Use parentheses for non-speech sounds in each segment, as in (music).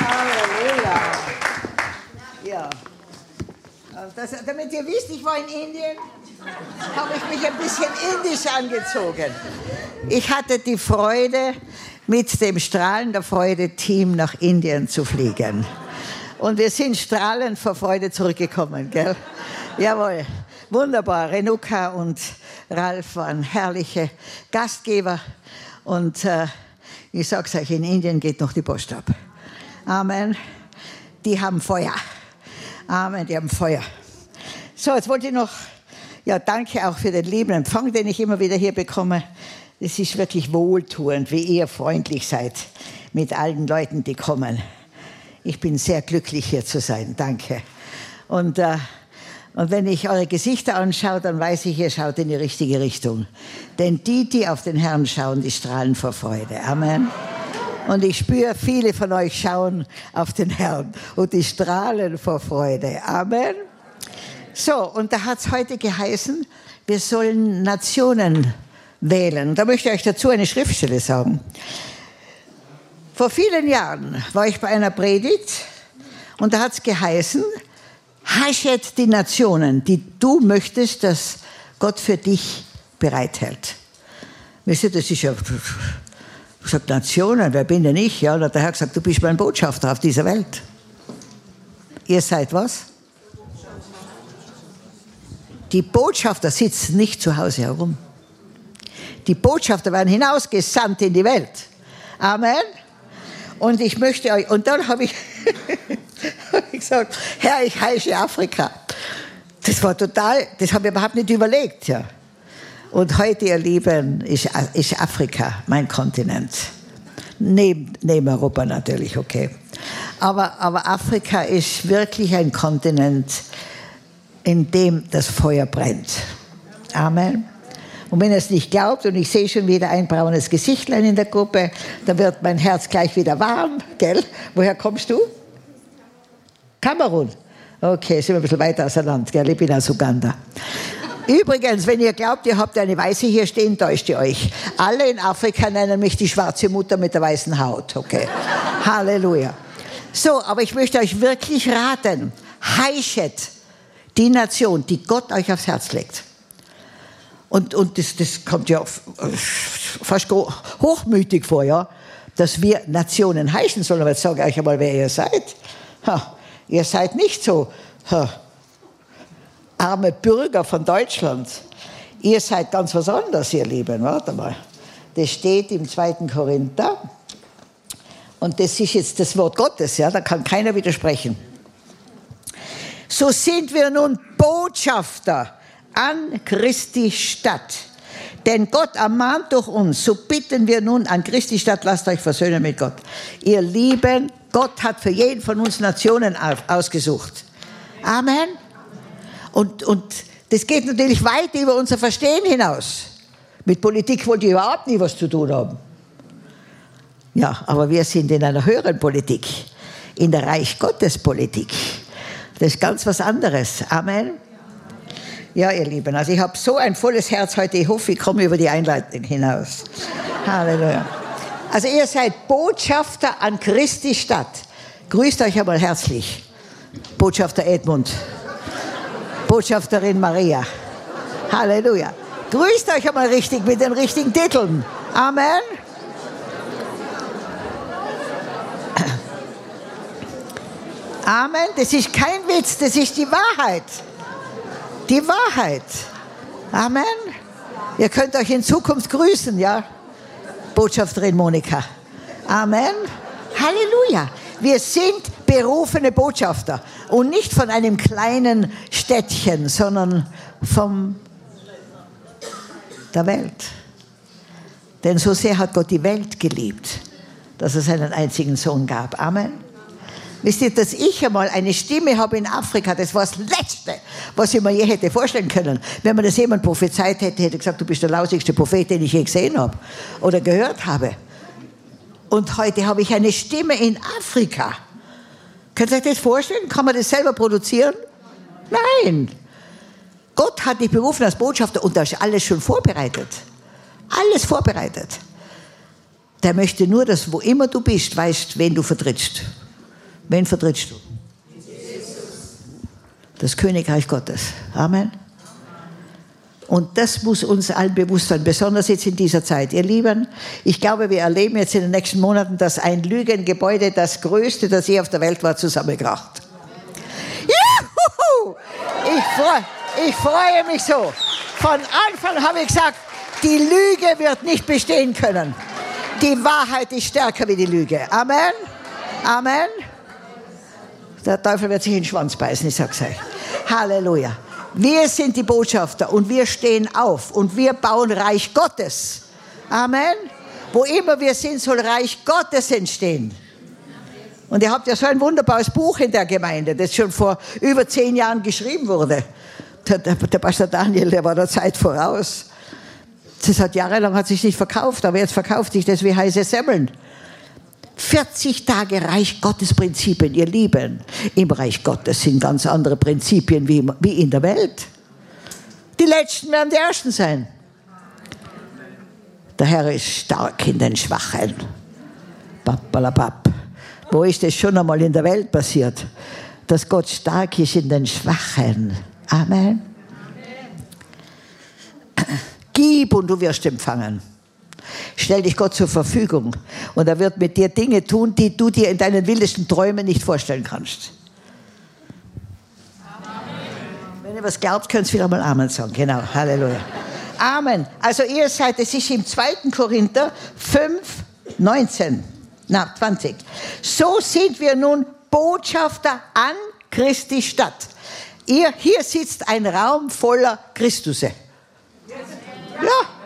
Halleluja. Ja. Das, damit ihr wisst, ich war in Indien, habe ich mich ein bisschen indisch angezogen. Ich hatte die Freude, mit dem Strahlen der Freude-Team nach Indien zu fliegen. Und wir sind strahlend vor Freude zurückgekommen, gell? Jawohl. Wunderbar. Renuka und Ralf waren herrliche Gastgeber. Und äh, ich sag's euch, in Indien geht noch die Post ab. Amen. Die haben Feuer. Amen, die haben Feuer. So, jetzt wollte ich noch, ja, danke auch für den lieben Empfang, den ich immer wieder hier bekomme. Es ist wirklich wohltuend, wie ihr freundlich seid mit allen Leuten, die kommen. Ich bin sehr glücklich, hier zu sein. Danke. Und, äh, und wenn ich eure Gesichter anschaue, dann weiß ich, ihr schaut in die richtige Richtung. Denn die, die auf den Herrn schauen, die strahlen vor Freude. Amen. Und ich spüre, viele von euch schauen auf den Herrn und die strahlen vor Freude. Amen. So, und da hat es heute geheißen, wir sollen Nationen wählen. Da möchte ich euch dazu eine Schriftstelle sagen. Vor vielen Jahren war ich bei einer Predigt und da hat es geheißen, haschet die Nationen, die du möchtest, dass Gott für dich bereithält. Wisst ihr, das ist ja, sag, Nationen, wer bin denn ich? Ja, und der Herr gesagt, du bist mein Botschafter auf dieser Welt. Ihr seid was? Die Botschafter sitzen nicht zu Hause herum. Die Botschafter werden hinausgesandt in die Welt. Amen. Und ich möchte euch, und dann habe ich, (laughs) hab ich gesagt, Herr, ich heiße Afrika. Das war total, das habe ich überhaupt nicht überlegt, ja. Und heute, ihr Lieben, ist, ist Afrika mein Kontinent. Neben, neben Europa natürlich, okay. Aber, aber Afrika ist wirklich ein Kontinent, in dem das Feuer brennt. Amen. Und wenn ihr es nicht glaubt und ich sehe schon wieder ein braunes Gesichtlein in der Gruppe, dann wird mein Herz gleich wieder warm, gell? Woher kommst du? Kamerun. Okay, sind wir ein bisschen weiter auseinander, gell? Ich bin aus Uganda. Übrigens, wenn ihr glaubt, ihr habt eine Weiße hier stehen, täuscht ihr euch. Alle in Afrika nennen mich die schwarze Mutter mit der weißen Haut, okay? (laughs) Halleluja. So, aber ich möchte euch wirklich raten, heischet die Nation, die Gott euch aufs Herz legt. Und, und das, das kommt ja fast hochmütig vor, ja, dass wir Nationen heißen sollen. Aber jetzt sage ich euch einmal, wer ihr seid. Ha, ihr seid nicht so ha, arme Bürger von Deutschland. Ihr seid ganz was anderes, ihr Lieben. Warte mal. Das steht im 2. Korinther. Und das ist jetzt das Wort Gottes, ja, da kann keiner widersprechen. So sind wir nun Botschafter an Christi Stadt. Denn Gott ermahnt durch uns, so bitten wir nun an Christi Stadt, lasst euch versöhnen mit Gott. Ihr Lieben, Gott hat für jeden von uns Nationen ausgesucht. Amen. Und, und das geht natürlich weit über unser Verstehen hinaus. Mit Politik wollte ich überhaupt nie was zu tun haben. Ja, aber wir sind in einer höheren Politik, in der Reich Gottes Politik. Das ist ganz was anderes. Amen. Ja, ihr Lieben, also ich habe so ein volles Herz heute. Ich hoffe, ich komme über die Einleitung hinaus. Halleluja. Also ihr seid Botschafter an Christi Stadt. Grüßt euch einmal herzlich. Botschafter Edmund. Botschafterin Maria. Halleluja. Grüßt euch einmal richtig mit den richtigen Titeln. Amen. Amen. Das ist kein Witz, das ist die Wahrheit die Wahrheit. Amen. Ihr könnt euch in Zukunft grüßen, ja? Botschafterin Monika. Amen. Halleluja. Wir sind berufene Botschafter und nicht von einem kleinen Städtchen, sondern von der Welt. Denn so sehr hat Gott die Welt geliebt, dass er seinen einzigen Sohn gab. Amen. Wisst ihr, dass ich einmal eine Stimme habe in Afrika, das war das Letzte, was ich mir je hätte vorstellen können. Wenn man das jemand prophezeit hätte, hätte ich gesagt, du bist der lausigste Prophet, den ich je gesehen habe oder gehört habe. Und heute habe ich eine Stimme in Afrika. Könnt ihr euch das vorstellen? Kann man das selber produzieren? Nein. Gott hat dich berufen als Botschafter und da ist alles schon vorbereitet. Alles vorbereitet. der möchte nur, dass wo immer du bist, weißt, wen du vertrittst. Wen vertrittst du? Das Königreich Gottes. Amen. Und das muss uns allen bewusst sein, besonders jetzt in dieser Zeit. Ihr Lieben, ich glaube, wir erleben jetzt in den nächsten Monaten, dass ein Lügengebäude, das größte, das je auf der Welt war, zusammenkracht. Juhu! Ich, freu, ich freue mich so. Von Anfang habe ich gesagt, die Lüge wird nicht bestehen können. Die Wahrheit ist stärker wie die Lüge. Amen. Amen. Der Teufel wird sich in den Schwanz beißen, ich sag's euch. Halleluja. Wir sind die Botschafter und wir stehen auf und wir bauen Reich Gottes. Amen. Wo immer wir sind, soll Reich Gottes entstehen. Und ihr habt ja so ein wunderbares Buch in der Gemeinde, das schon vor über zehn Jahren geschrieben wurde. Der, der, der Pastor Daniel, der war der Zeit voraus. Das hat jahrelang hat sich nicht verkauft, aber jetzt verkauft sich das wie heiße Semmeln. 40 Tage Reich Gottes Prinzipien, ihr Lieben. Im Reich Gottes sind ganz andere Prinzipien wie, in der Welt. Die Letzten werden die Ersten sein. Der Herr ist stark in den Schwachen. Pappalapap. Wo ist das schon einmal in der Welt passiert? Dass Gott stark ist in den Schwachen. Amen. Gib und du wirst empfangen. Stell dich Gott zur Verfügung und er wird mit dir Dinge tun, die du dir in deinen wildesten Träumen nicht vorstellen kannst. Amen. Wenn ihr was glaubt, könnt ihr wieder mal Amen sagen. Genau, Halleluja. Amen. Also ihr seid, es ist im 2. Korinther 5, 19, na 20. So sind wir nun Botschafter an Christi Stadt. Ihr, hier sitzt ein Raum voller Christusse. Ja.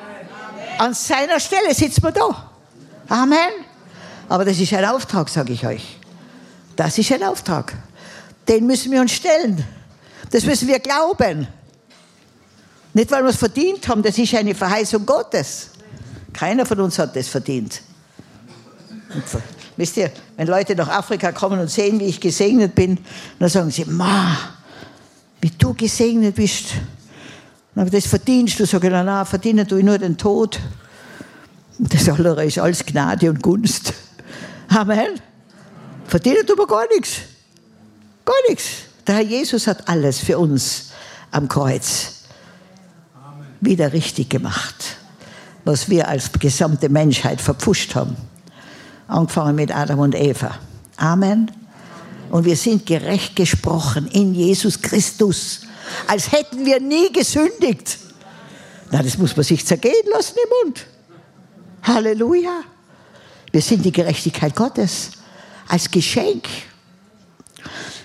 An seiner Stelle sitzt man da. Amen. Aber das ist ein Auftrag, sage ich euch. Das ist ein Auftrag. Den müssen wir uns stellen. Das müssen wir glauben. Nicht, weil wir es verdient haben, das ist eine Verheißung Gottes. Keiner von uns hat das verdient. Und, wisst ihr, wenn Leute nach Afrika kommen und sehen, wie ich gesegnet bin, dann sagen sie, Ma, wie du gesegnet bist. Aber das verdienst du. Sag ich, nein, nein, verdiene du nur den Tod. Das andere ist alles Gnade und Gunst. Amen. Verdiene du aber gar nichts. Gar nichts. Der Herr Jesus hat alles für uns am Kreuz wieder richtig gemacht, was wir als gesamte Menschheit verpfuscht haben. Angefangen mit Adam und Eva. Amen. Und wir sind gerecht gesprochen in Jesus Christus als hätten wir nie gesündigt. Na, das muss man sich zergehen lassen im Mund. Halleluja. Wir sind die Gerechtigkeit Gottes als Geschenk.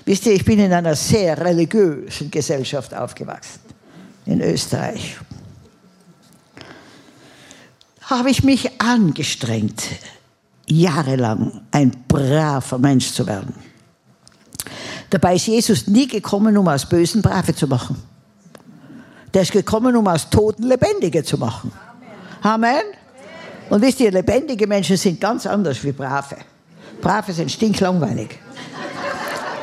Wisst ihr, ich bin in einer sehr religiösen Gesellschaft aufgewachsen, in Österreich. Habe ich mich angestrengt, jahrelang ein braver Mensch zu werden. Dabei ist Jesus nie gekommen, um aus Bösen Brave zu machen. Der ist gekommen, um aus Toten Lebendige zu machen. Amen. Und wisst ihr, lebendige Menschen sind ganz anders wie Brave. Brave sind stinklangweilig.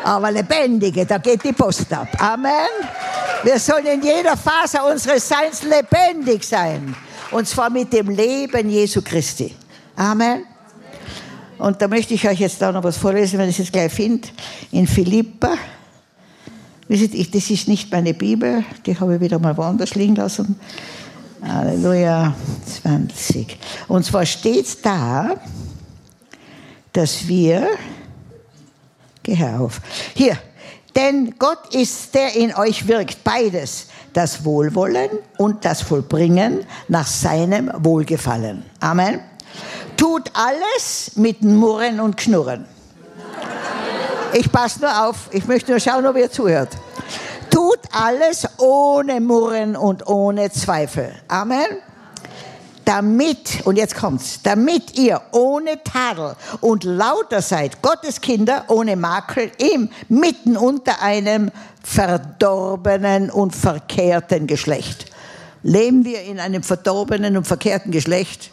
Aber lebendige, da geht die Post ab. Amen. Wir sollen in jeder Phase unseres Seins lebendig sein. Und zwar mit dem Leben Jesu Christi. Amen. Und da möchte ich euch jetzt auch noch was vorlesen, wenn ich es jetzt gleich finde. In Philippa. Wisst ihr, das ist nicht meine Bibel, die habe ich wieder mal woanders liegen lassen. Halleluja, 20. Und zwar steht da, dass wir, geh auf, hier, denn Gott ist der in euch wirkt, beides, das Wohlwollen und das Vollbringen nach seinem Wohlgefallen. Amen tut alles mit Murren und Knurren. Ich passe nur auf, ich möchte nur schauen, ob ihr zuhört. Tut alles ohne Murren und ohne Zweifel. Amen. Damit, und jetzt kommt's, damit ihr ohne Tadel und lauter seid, Gottes Kinder ohne Makel, im, mitten unter einem verdorbenen und verkehrten Geschlecht. Leben wir in einem verdorbenen und verkehrten Geschlecht?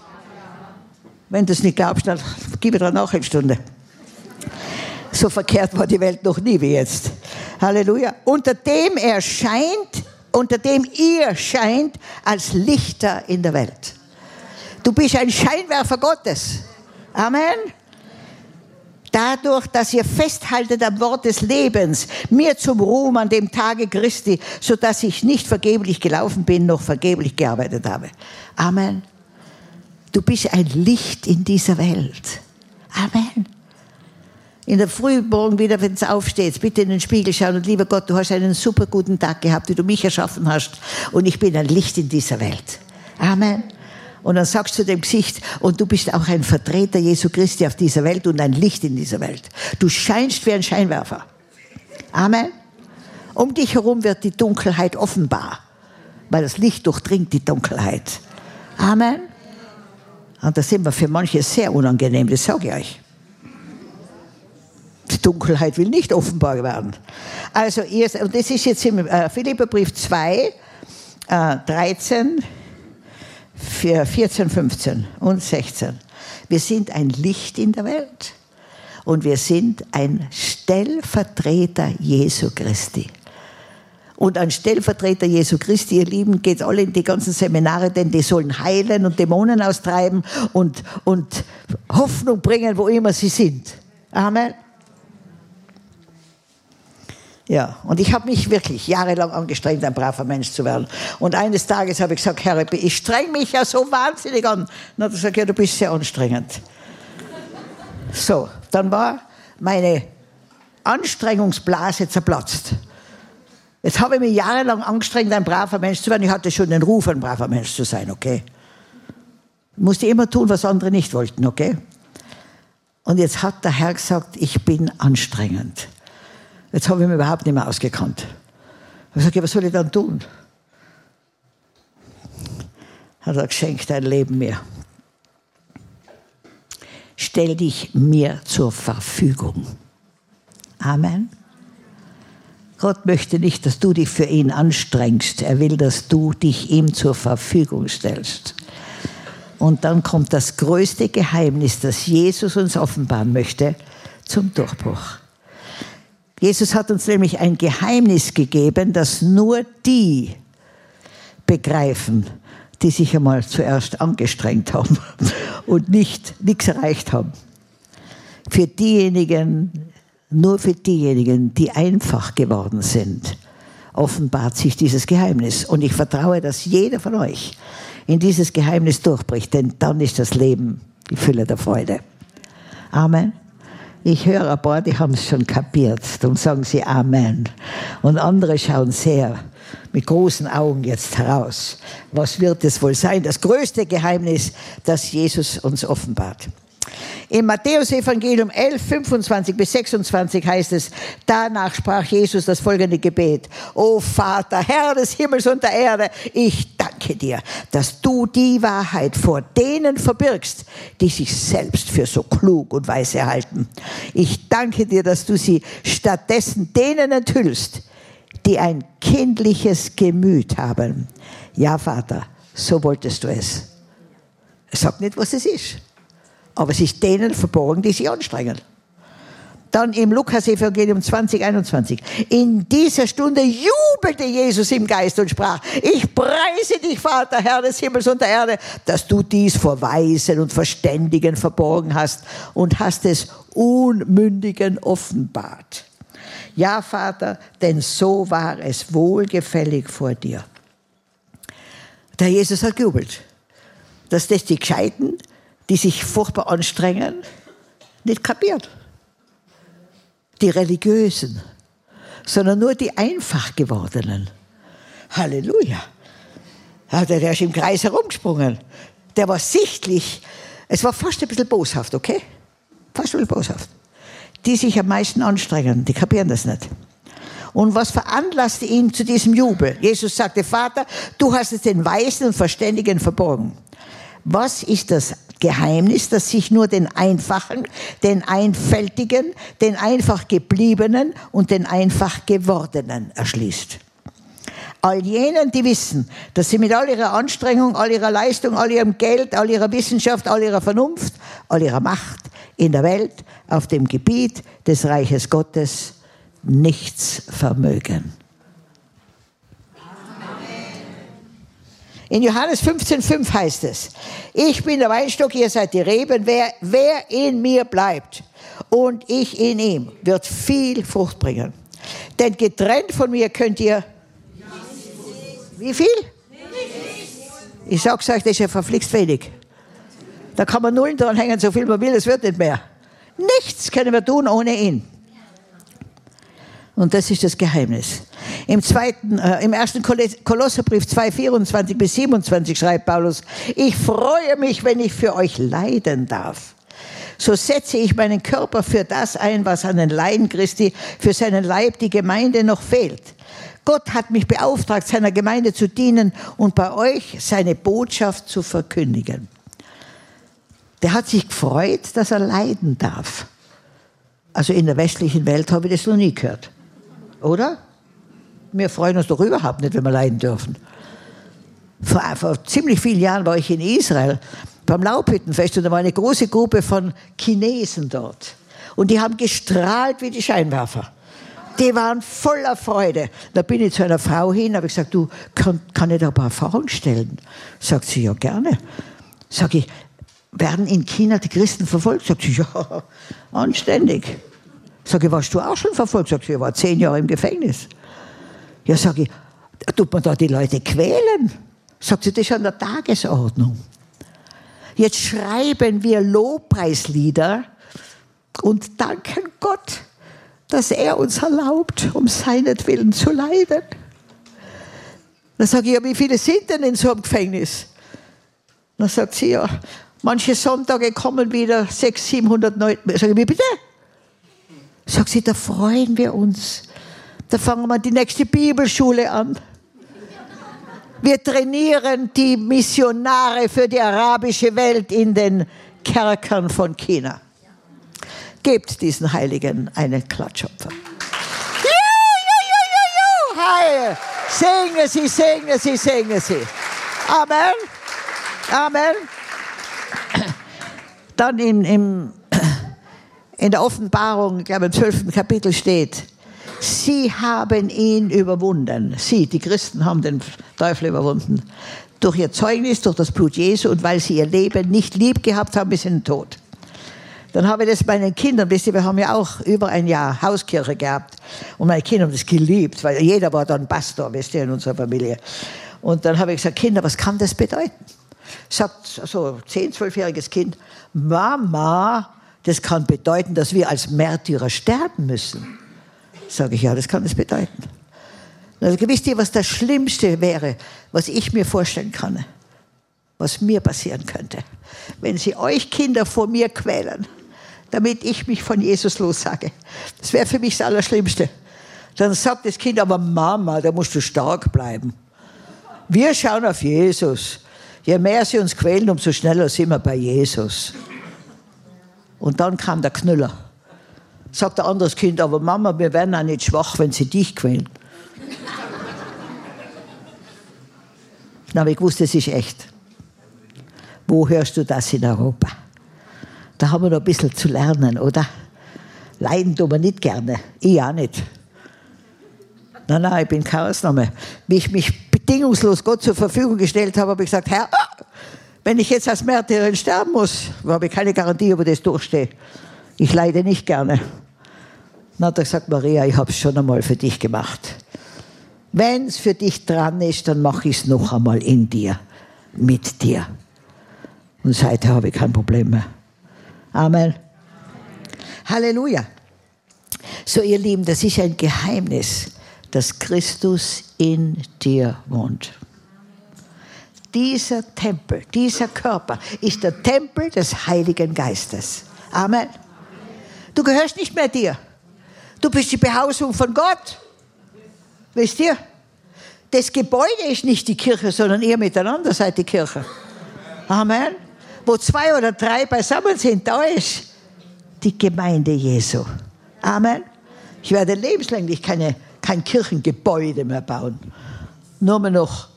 Wenn du es nicht glaubst, dann gib mir dann noch eine Stunde. So verkehrt war die Welt noch nie wie jetzt. Halleluja. Unter dem er scheint, unter dem ihr scheint als Lichter in der Welt. Du bist ein Scheinwerfer Gottes. Amen. Dadurch, dass ihr festhaltet am Wort des Lebens, mir zum Ruhm an dem Tage Christi, so dass ich nicht vergeblich gelaufen bin, noch vergeblich gearbeitet habe. Amen. Du bist ein Licht in dieser Welt. Amen. In der Frühmorgen wieder, wenn es aufsteht, bitte in den Spiegel schauen und lieber Gott, du hast einen super guten Tag gehabt, wie du mich erschaffen hast und ich bin ein Licht in dieser Welt. Amen. Und dann sagst du dem Gesicht, und du bist auch ein Vertreter Jesu Christi auf dieser Welt und ein Licht in dieser Welt. Du scheinst wie ein Scheinwerfer. Amen. Um dich herum wird die Dunkelheit offenbar, weil das Licht durchdringt die Dunkelheit. Amen. Und das sind wir für manche sehr unangenehm, das sage ich euch. Die Dunkelheit will nicht offenbar werden. Also, und das ist jetzt im äh, Philipperbrief 2, äh, 13, 14, 15 und 16. Wir sind ein Licht in der Welt und wir sind ein Stellvertreter Jesu Christi. Und ein Stellvertreter Jesu Christi, ihr Lieben, geht alle in die ganzen Seminare, denn die sollen heilen und Dämonen austreiben und, und Hoffnung bringen, wo immer sie sind. Amen. Ja, und ich habe mich wirklich jahrelang angestrengt, ein braver Mensch zu werden. Und eines Tages habe ich gesagt, Herr, ich streng mich ja so wahnsinnig an. Dann hat er gesagt, ja, du bist sehr anstrengend. So, dann war meine Anstrengungsblase zerplatzt. Jetzt habe ich mich jahrelang angestrengt, ein braver Mensch zu werden. Ich hatte schon den Ruf, ein braver Mensch zu sein, okay? Ich musste immer tun, was andere nicht wollten, okay? Und jetzt hat der Herr gesagt, ich bin anstrengend. Jetzt habe ich mich überhaupt nicht mehr ausgekannt. Ich sage, was soll ich dann tun? Hat er geschenkt dein Leben mir. Stell dich mir zur Verfügung. Amen. Gott möchte nicht, dass du dich für ihn anstrengst. Er will, dass du dich ihm zur Verfügung stellst. Und dann kommt das größte Geheimnis, das Jesus uns offenbaren möchte, zum Durchbruch. Jesus hat uns nämlich ein Geheimnis gegeben, das nur die begreifen, die sich einmal zuerst angestrengt haben (laughs) und nicht nichts erreicht haben. Für diejenigen, nur für diejenigen, die einfach geworden sind, offenbart sich dieses Geheimnis. Und ich vertraue, dass jeder von euch in dieses Geheimnis durchbricht, denn dann ist das Leben die Fülle der Freude. Amen. Ich höre ein paar, die haben es schon kapiert. Darum sagen sie Amen. Und andere schauen sehr mit großen Augen jetzt heraus. Was wird es wohl sein? Das größte Geheimnis, das Jesus uns offenbart. Im Matthäus-Evangelium 11, 25 bis 26 heißt es, danach sprach Jesus das folgende Gebet. O Vater, Herr des Himmels und der Erde, ich danke dir, dass du die Wahrheit vor denen verbirgst, die sich selbst für so klug und weise halten. Ich danke dir, dass du sie stattdessen denen enthüllst, die ein kindliches Gemüt haben. Ja, Vater, so wolltest du es. Sag nicht, was es ist. Aber es ist denen verborgen, die sich anstrengen. Dann im Lukas-Evangelium 2021. In dieser Stunde jubelte Jesus im Geist und sprach, ich preise dich, Vater, Herr des Himmels und der Erde, dass du dies vor Weisen und Verständigen verborgen hast und hast es Unmündigen offenbart. Ja, Vater, denn so war es wohlgefällig vor dir. Der Jesus hat gejubelt, dass das die Gescheiten die sich furchtbar anstrengen, nicht kapiert. Die Religiösen, sondern nur die einfach gewordenen. Halleluja. Der ist im Kreis herumgesprungen. Der war sichtlich, es war fast ein bisschen boshaft, okay? Fast ein bisschen boshaft. Die sich am meisten anstrengen, die kapieren das nicht. Und was veranlasste ihn zu diesem Jubel? Jesus sagte, Vater, du hast es den Weisen und Verständigen verborgen. Was ist das Geheimnis, das sich nur den Einfachen, den Einfältigen, den einfach Gebliebenen und den einfach Gewordenen erschließt? All jenen, die wissen, dass sie mit all ihrer Anstrengung, all ihrer Leistung, all ihrem Geld, all ihrer Wissenschaft, all ihrer Vernunft, all ihrer Macht in der Welt auf dem Gebiet des Reiches Gottes nichts vermögen. In Johannes 15,5 heißt es, ich bin der Weinstock, ihr seid die Reben, wer, wer in mir bleibt und ich in ihm, wird viel Frucht bringen. Denn getrennt von mir könnt ihr, wie viel? Ich sag's euch, das ist ja verflixt wenig. Da kann man Nullen dran hängen, so viel man will, es wird nicht mehr. Nichts können wir tun ohne ihn. Und das ist das Geheimnis. Im, zweiten, äh, im ersten Kolosserbrief 2, 24 bis 27 schreibt Paulus, ich freue mich, wenn ich für euch leiden darf. So setze ich meinen Körper für das ein, was an den Leiden Christi, für seinen Leib, die Gemeinde noch fehlt. Gott hat mich beauftragt, seiner Gemeinde zu dienen und bei euch seine Botschaft zu verkündigen. Der hat sich gefreut, dass er leiden darf. Also in der westlichen Welt habe ich das noch nie gehört. Oder? Wir freuen uns doch überhaupt nicht, wenn wir leiden dürfen. Vor, vor ziemlich vielen Jahren war ich in Israel beim Laubhüttenfest und da war eine große Gruppe von Chinesen dort. Und die haben gestrahlt wie die Scheinwerfer. Die waren voller Freude. Da bin ich zu einer Frau hin, habe ich gesagt, du, kann, kann ich da ein paar Fragen stellen? Sagt sie, ja gerne. Sag ich, werden in China die Christen verfolgt? Sagt sie, ja, anständig. Sag ich, warst du auch schon verfolgt? Sagt sie, ich war zehn Jahre im Gefängnis. Ja, sag ich, tut man da die Leute quälen? Sagt sie, das ist an der Tagesordnung. Jetzt schreiben wir Lobpreislieder und danken Gott, dass er uns erlaubt, um seinetwillen zu leiden. Dann sage ich, ja, wie viele sind denn in so einem Gefängnis? Dann sagt sie, ja, manche Sonntage kommen wieder 600, 700 Leute. Sag ich, wie bitte? Sagt sie, da freuen wir uns. Da fangen wir die nächste Bibelschule an. Wir trainieren die Missionare für die arabische Welt in den Kerkern von China. Gebt diesen Heiligen einen Klatschopfer. Heil. Singe sie, singe sie, singe sie. Amen. Amen. Dann im in der Offenbarung, ich glaube im 12. Kapitel steht, sie haben ihn überwunden. Sie, die Christen, haben den Teufel überwunden. Durch ihr Zeugnis, durch das Blut Jesu und weil sie ihr Leben nicht lieb gehabt haben bis in den Tod. Dann habe ich das meinen Kindern, wisst ihr, wir haben ja auch über ein Jahr Hauskirche gehabt. Und meine Kinder haben das geliebt, weil jeder war dann Pastor, wisst ihr, in unserer Familie. Und dann habe ich gesagt, Kinder, was kann das bedeuten? Sagt so ein 10-, 12-jähriges Kind, Mama, das kann bedeuten, dass wir als Märtyrer sterben müssen. Sage ich, ja, das kann das bedeuten. Also, wisst ihr, was das Schlimmste wäre, was ich mir vorstellen kann, was mir passieren könnte? Wenn sie euch Kinder vor mir quälen, damit ich mich von Jesus lossage. Das wäre für mich das Allerschlimmste. Dann sagt das Kind, aber Mama, da musst du stark bleiben. Wir schauen auf Jesus. Je mehr sie uns quälen, umso schneller sind wir bei Jesus. Und dann kam der Knüller. Sagt der anderes Kind, aber Mama, wir werden auch nicht schwach, wenn sie dich quälen. Dann habe ich gewusst, das ist echt. Wo hörst du das in Europa? Da haben wir noch ein bisschen zu lernen, oder? Leiden tun wir nicht gerne. Ich auch nicht. Nein, nein, ich bin keine Ausnahme. Wie ich mich bedingungslos Gott zur Verfügung gestellt habe, habe ich gesagt, Herr, wenn ich jetzt als Märtyrerin sterben muss, habe ich keine Garantie, ob ich das durchstehe. Ich leide nicht gerne. Hat er gesagt, Maria, ich habe es schon einmal für dich gemacht. Wenn es für dich dran ist, dann mache ich es noch einmal in dir, mit dir. Und seither habe ich kein Problem mehr. Amen. Halleluja. So, ihr Lieben, das ist ein Geheimnis, dass Christus in dir wohnt dieser Tempel, dieser Körper ist der Tempel des Heiligen Geistes. Amen. Du gehörst nicht mehr dir. Du bist die Behausung von Gott. Wisst ihr? Das Gebäude ist nicht die Kirche, sondern ihr miteinander seid die Kirche. Amen. Wo zwei oder drei beisammen sind, da ist die Gemeinde Jesu. Amen. Ich werde lebenslänglich keine, kein Kirchengebäude mehr bauen. Nur mehr noch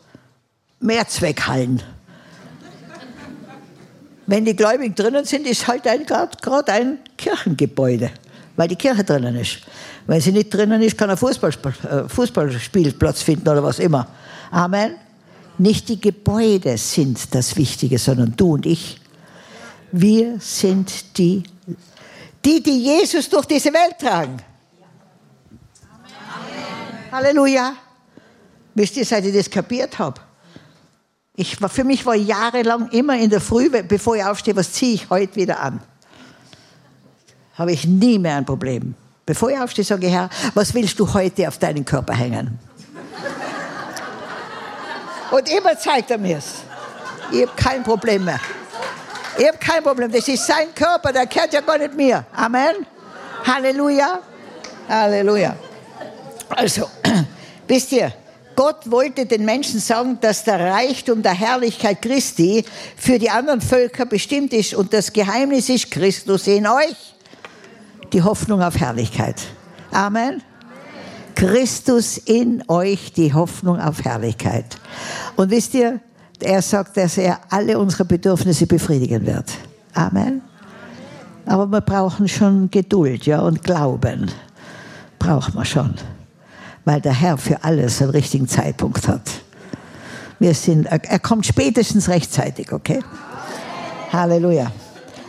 Mehrzweckhallen. Wenn die Gläubigen drinnen sind, ist halt gerade ein Kirchengebäude, weil die Kirche drinnen ist. Wenn sie nicht drinnen ist, kann ein Fußball, äh, Fußballspielplatz finden oder was immer. Amen. Nicht die Gebäude sind das Wichtige, sondern du und ich. Wir sind die, die, die Jesus durch diese Welt tragen. Amen. Halleluja. Wisst ihr, seit ich das kapiert habe? Ich war, für mich war jahrelang immer in der Früh, bevor ich aufstehe, was ziehe ich heute wieder an? Habe ich nie mehr ein Problem. Bevor ich aufstehe, sage ich, Herr, was willst du heute auf deinen Körper hängen? Und immer zeigt er mir es. Ich habe kein Problem mehr. Ich habe kein Problem. Das ist sein Körper, der gehört ja gar nicht mir. Amen. Halleluja. Halleluja. Also, (clears throat) wisst ihr, Gott wollte den Menschen sagen, dass der Reichtum der Herrlichkeit Christi für die anderen Völker bestimmt ist und das Geheimnis ist Christus in euch. Die Hoffnung auf Herrlichkeit. Amen. Christus in euch, die Hoffnung auf Herrlichkeit. Und wisst ihr, er sagt, dass er alle unsere Bedürfnisse befriedigen wird. Amen. Aber wir brauchen schon Geduld, ja, und Glauben. Brauchen wir schon weil der Herr für alles einen richtigen Zeitpunkt hat. Wir sind, er kommt spätestens rechtzeitig, okay? Halleluja.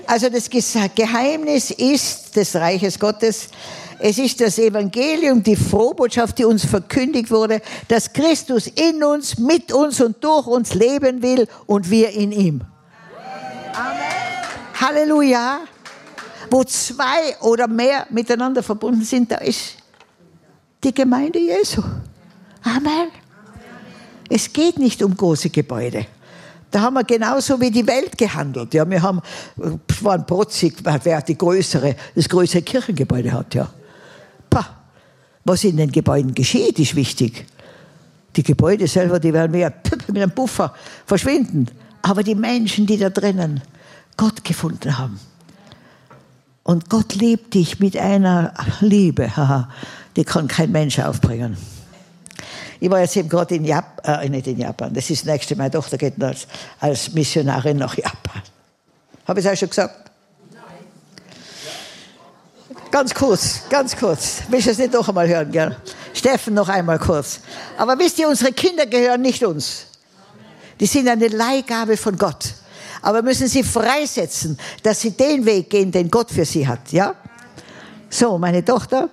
Also das Geheimnis ist des Reiches Gottes. Es ist das Evangelium, die Frohbotschaft, die uns verkündigt wurde, dass Christus in uns, mit uns und durch uns leben will und wir in ihm. Amen. Halleluja. Wo zwei oder mehr miteinander verbunden sind, da ist die Gemeinde Jesu. Amen. Es geht nicht um große Gebäude. Da haben wir genauso wie die Welt gehandelt. Ja, wir haben, waren protzig, wer die größere, das größere Kirchengebäude hat. Ja. Pah. Was in den Gebäuden geschieht, ist wichtig. Die Gebäude selber, die werden mehr mit einem Puffer verschwinden. Aber die Menschen, die da drinnen Gott gefunden haben. Und Gott liebt dich mit einer Liebe. (laughs) Die kann kein Mensch aufbringen. Ich war jetzt eben gerade in Japan, äh, nicht in Japan, das ist das nächste, meine Tochter geht als, als Missionarin nach Japan. Habe ich es auch schon gesagt? Nein. Ganz kurz, ganz kurz. Willst du es nicht noch einmal hören, gell? Steffen, noch einmal kurz. Aber wisst ihr, unsere Kinder gehören nicht uns. Die sind eine Leihgabe von Gott. Aber müssen sie freisetzen, dass sie den Weg gehen, den Gott für sie hat, ja? So, meine Tochter,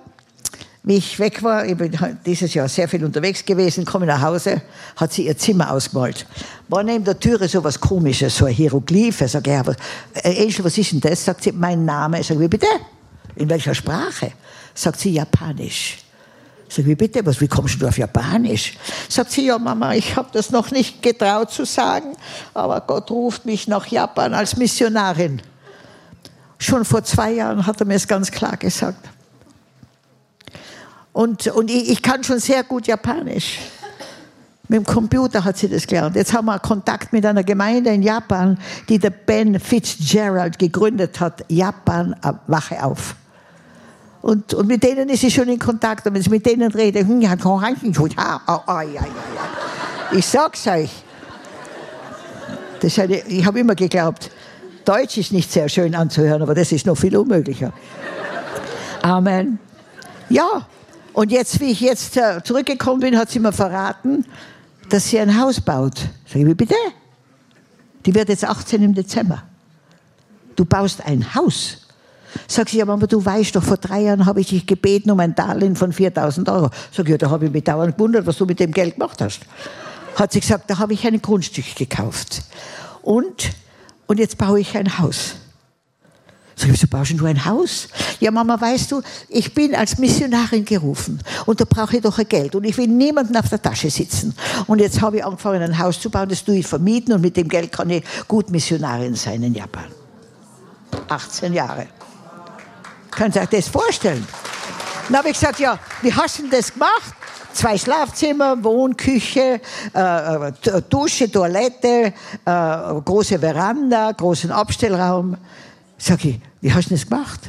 wie ich weg war, ich bin dieses Jahr sehr viel unterwegs gewesen, komme nach Hause, hat sie ihr Zimmer ausgemalt. War neben der Türe so was Komisches, so ein Hieroglyph. Ich sage, ja, was, äh, Angel, was ist denn das? Sagt sie, mein Name. Ich sage, wie bitte? In welcher Sprache? Sagt sie, Japanisch. Ich sage, wie bitte? Was, wie kommst du auf Japanisch? Sagt sie, ja Mama, ich habe das noch nicht getraut zu sagen, aber Gott ruft mich nach Japan als Missionarin. Schon vor zwei Jahren hat er mir es ganz klar gesagt. Und, und ich, ich kann schon sehr gut Japanisch. Mit dem Computer hat sie das gelernt. Jetzt haben wir Kontakt mit einer Gemeinde in Japan, die der Ben Fitzgerald gegründet hat. Japan, äh, wache auf. Und, und mit denen ist sie schon in Kontakt. Und wenn sie mit denen redet, hm, ich sag's euch. Das eine, ich habe immer geglaubt, Deutsch ist nicht sehr schön anzuhören, aber das ist noch viel unmöglicher. Amen. Ja, und jetzt, wie ich jetzt äh, zurückgekommen bin, hat sie mir verraten, dass sie ein Haus baut. Sag ich, wie bitte? Die wird jetzt 18 im Dezember. Du baust ein Haus. Sag sie, ja Mama, du weißt doch, vor drei Jahren habe ich dich gebeten um ein Darlehen von 4000 Euro. Sag ich, ja, da habe ich mich dauernd gewundert, was du mit dem Geld gemacht hast. Hat sie gesagt, da habe ich ein Grundstück gekauft. Und, und jetzt baue ich ein Haus. Sag ich, wieso baust du ein Haus? Ja, Mama, weißt du, ich bin als Missionarin gerufen und da brauche ich doch ein Geld und ich will niemanden auf der Tasche sitzen. Und jetzt habe ich angefangen, ein Haus zu bauen, das tue ich vermieten und mit dem Geld kann ich gut Missionarin sein in Japan. 18 Jahre. Könnt ihr euch das vorstellen? Dann habe ich gesagt, ja, wie hast du denn das gemacht? Zwei Schlafzimmer, Wohnküche, äh, äh Dusche, Toilette, äh, große Veranda, großen Abstellraum. Sag ich, wie hast du das gemacht?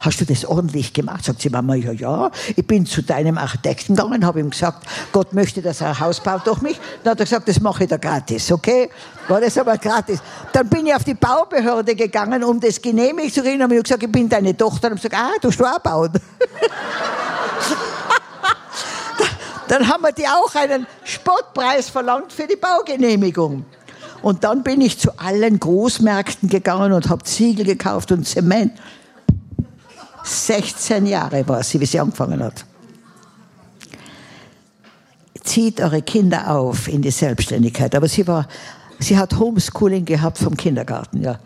Hast du das ordentlich gemacht? Sagt sie, Mama, ja, ja. Ich bin zu deinem Architekten gegangen, habe ihm gesagt, Gott möchte, dass er ein Haus baut durch mich. Dann hat er gesagt, das mache ich da gratis, okay? War das aber gratis. Dann bin ich auf die Baubehörde gegangen, um das genehmigt zu kriegen. Dann habe ich gesagt, ich bin deine Tochter. Und habe gesagt, ah, du hast auch bauen. (laughs) Dann haben wir die auch einen Spottpreis verlangt für die Baugenehmigung. Und dann bin ich zu allen Großmärkten gegangen und habe Ziegel gekauft und Zement. 16 Jahre war sie, wie sie angefangen hat. Zieht eure Kinder auf in die Selbstständigkeit. Aber sie war, sie hat Homeschooling gehabt vom Kindergarten, ja.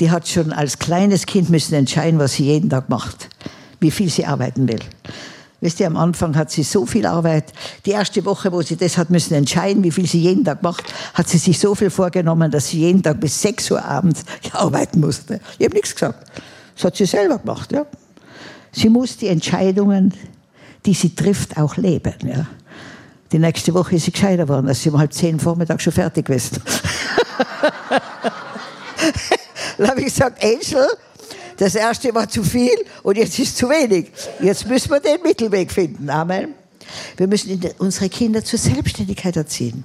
Die hat schon als kleines Kind müssen entscheiden, was sie jeden Tag macht, wie viel sie arbeiten will. Wisst ihr, am Anfang hat sie so viel Arbeit. Die erste Woche, wo sie das hat müssen entscheiden, wie viel sie jeden Tag macht, hat sie sich so viel vorgenommen, dass sie jeden Tag bis 6 Uhr abends (laughs) arbeiten musste. Ich habe nichts gesagt. Das hat sie selber gemacht. Ja. Sie muss die Entscheidungen, die sie trifft, auch leben. Ja. Die nächste Woche ist sie gescheiter geworden, als sie um halb zehn Vormittag schon fertig gewesen. (laughs) Dann habe ich gesagt, Angel, das erste war zu viel und jetzt ist zu wenig. Jetzt müssen wir den Mittelweg finden. Amen. Wir müssen unsere Kinder zur Selbstständigkeit erziehen.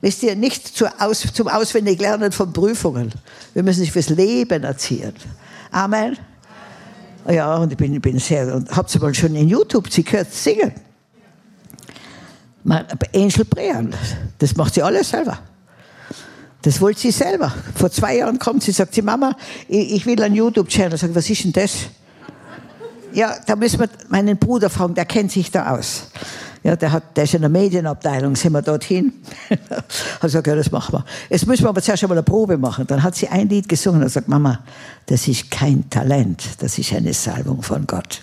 Wisst ihr, nicht zum Auswendiglernen von Prüfungen. Wir müssen sich fürs Leben erziehen. Amen. Ja, und ich bin, bin sehr, und habt sie mal schon in YouTube, sie gehört singen. Angel Brean, das macht sie alles selber. Das wollte sie selber. Vor zwei Jahren kommt sie, sagt sie, Mama, ich will einen YouTube-Channel. Sag, was ist denn das? Ja, da müssen wir meinen Bruder fragen, der kennt sich da aus. Ja, der, hat, der ist in der Medienabteilung, sind wir dorthin. (laughs) hat gesagt, ja, das machen wir. Jetzt müssen wir aber zuerst einmal eine Probe machen. Dann hat sie ein Lied gesungen und sagt, Mama, das ist kein Talent, das ist eine Salbung von Gott.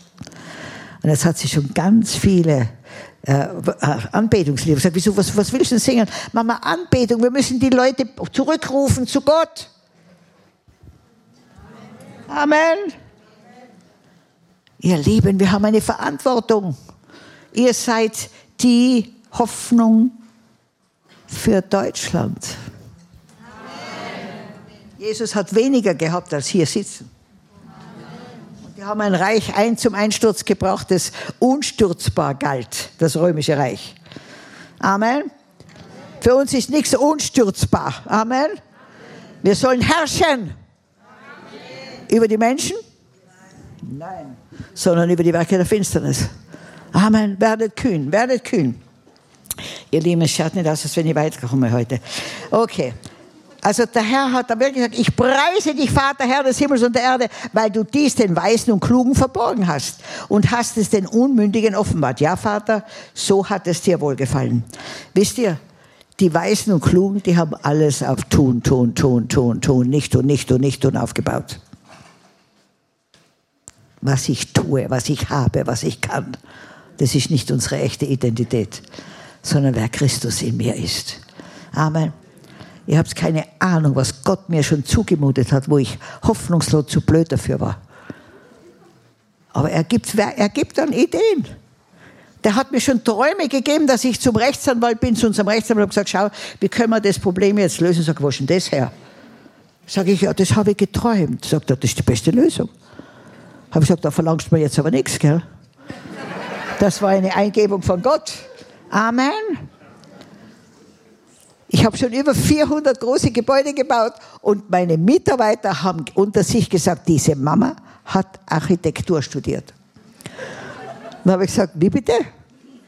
Und jetzt hat sie schon ganz viele äh, Anbetungslieder. Ich sage, wieso, was, was willst du denn singen? Mama, Anbetung, wir müssen die Leute zurückrufen zu Gott. Amen. Ihr Lieben, wir haben eine Verantwortung. Ihr seid die Hoffnung für Deutschland. Jesus hat weniger gehabt als hier sitzen. Wir haben ein Reich ein zum Einsturz gebracht, das unstürzbar galt, das römische Reich. Amen. Für uns ist nichts unstürzbar. Amen. Wir sollen herrschen. Über die Menschen? Nein. Sondern über die Werke der Finsternis. Amen. Werdet kühn, werdet kühn. Ihr Lieben, es schaut nicht aus, als wenn ich weiterkomme heute. Okay. Also der Herr hat da wirklich gesagt, ich preise dich, Vater, Herr des Himmels und der Erde, weil du dies den Weisen und Klugen verborgen hast und hast es den Unmündigen offenbart. Ja, Vater, so hat es dir wohlgefallen. Wisst ihr, die Weisen und Klugen, die haben alles auf tun, tun, tun, tun, tun, nicht und nicht und nicht und aufgebaut. Was ich tue, was ich habe, was ich kann, das ist nicht unsere echte Identität, sondern wer Christus in mir ist. Amen. Ihr habt keine Ahnung, was Gott mir schon zugemutet hat, wo ich hoffnungslos zu blöd dafür war. Aber er gibt, er gibt dann Ideen. Der hat mir schon Träume gegeben, dass ich zum Rechtsanwalt bin, zu unserem Rechtsanwalt und gesagt, schau, wie können wir das Problem jetzt lösen? Sag, wo ist denn das her? Sag ich, ja, das habe ich geträumt. Sagt er, das ist die beste Lösung. Habe ich gesagt, da verlangst du mir jetzt aber nichts, gell? Das war eine Eingebung von Gott. Amen. Ich habe schon über 400 große Gebäude gebaut und meine Mitarbeiter haben unter sich gesagt, diese Mama hat Architektur studiert. Dann habe ich gesagt, wie bitte?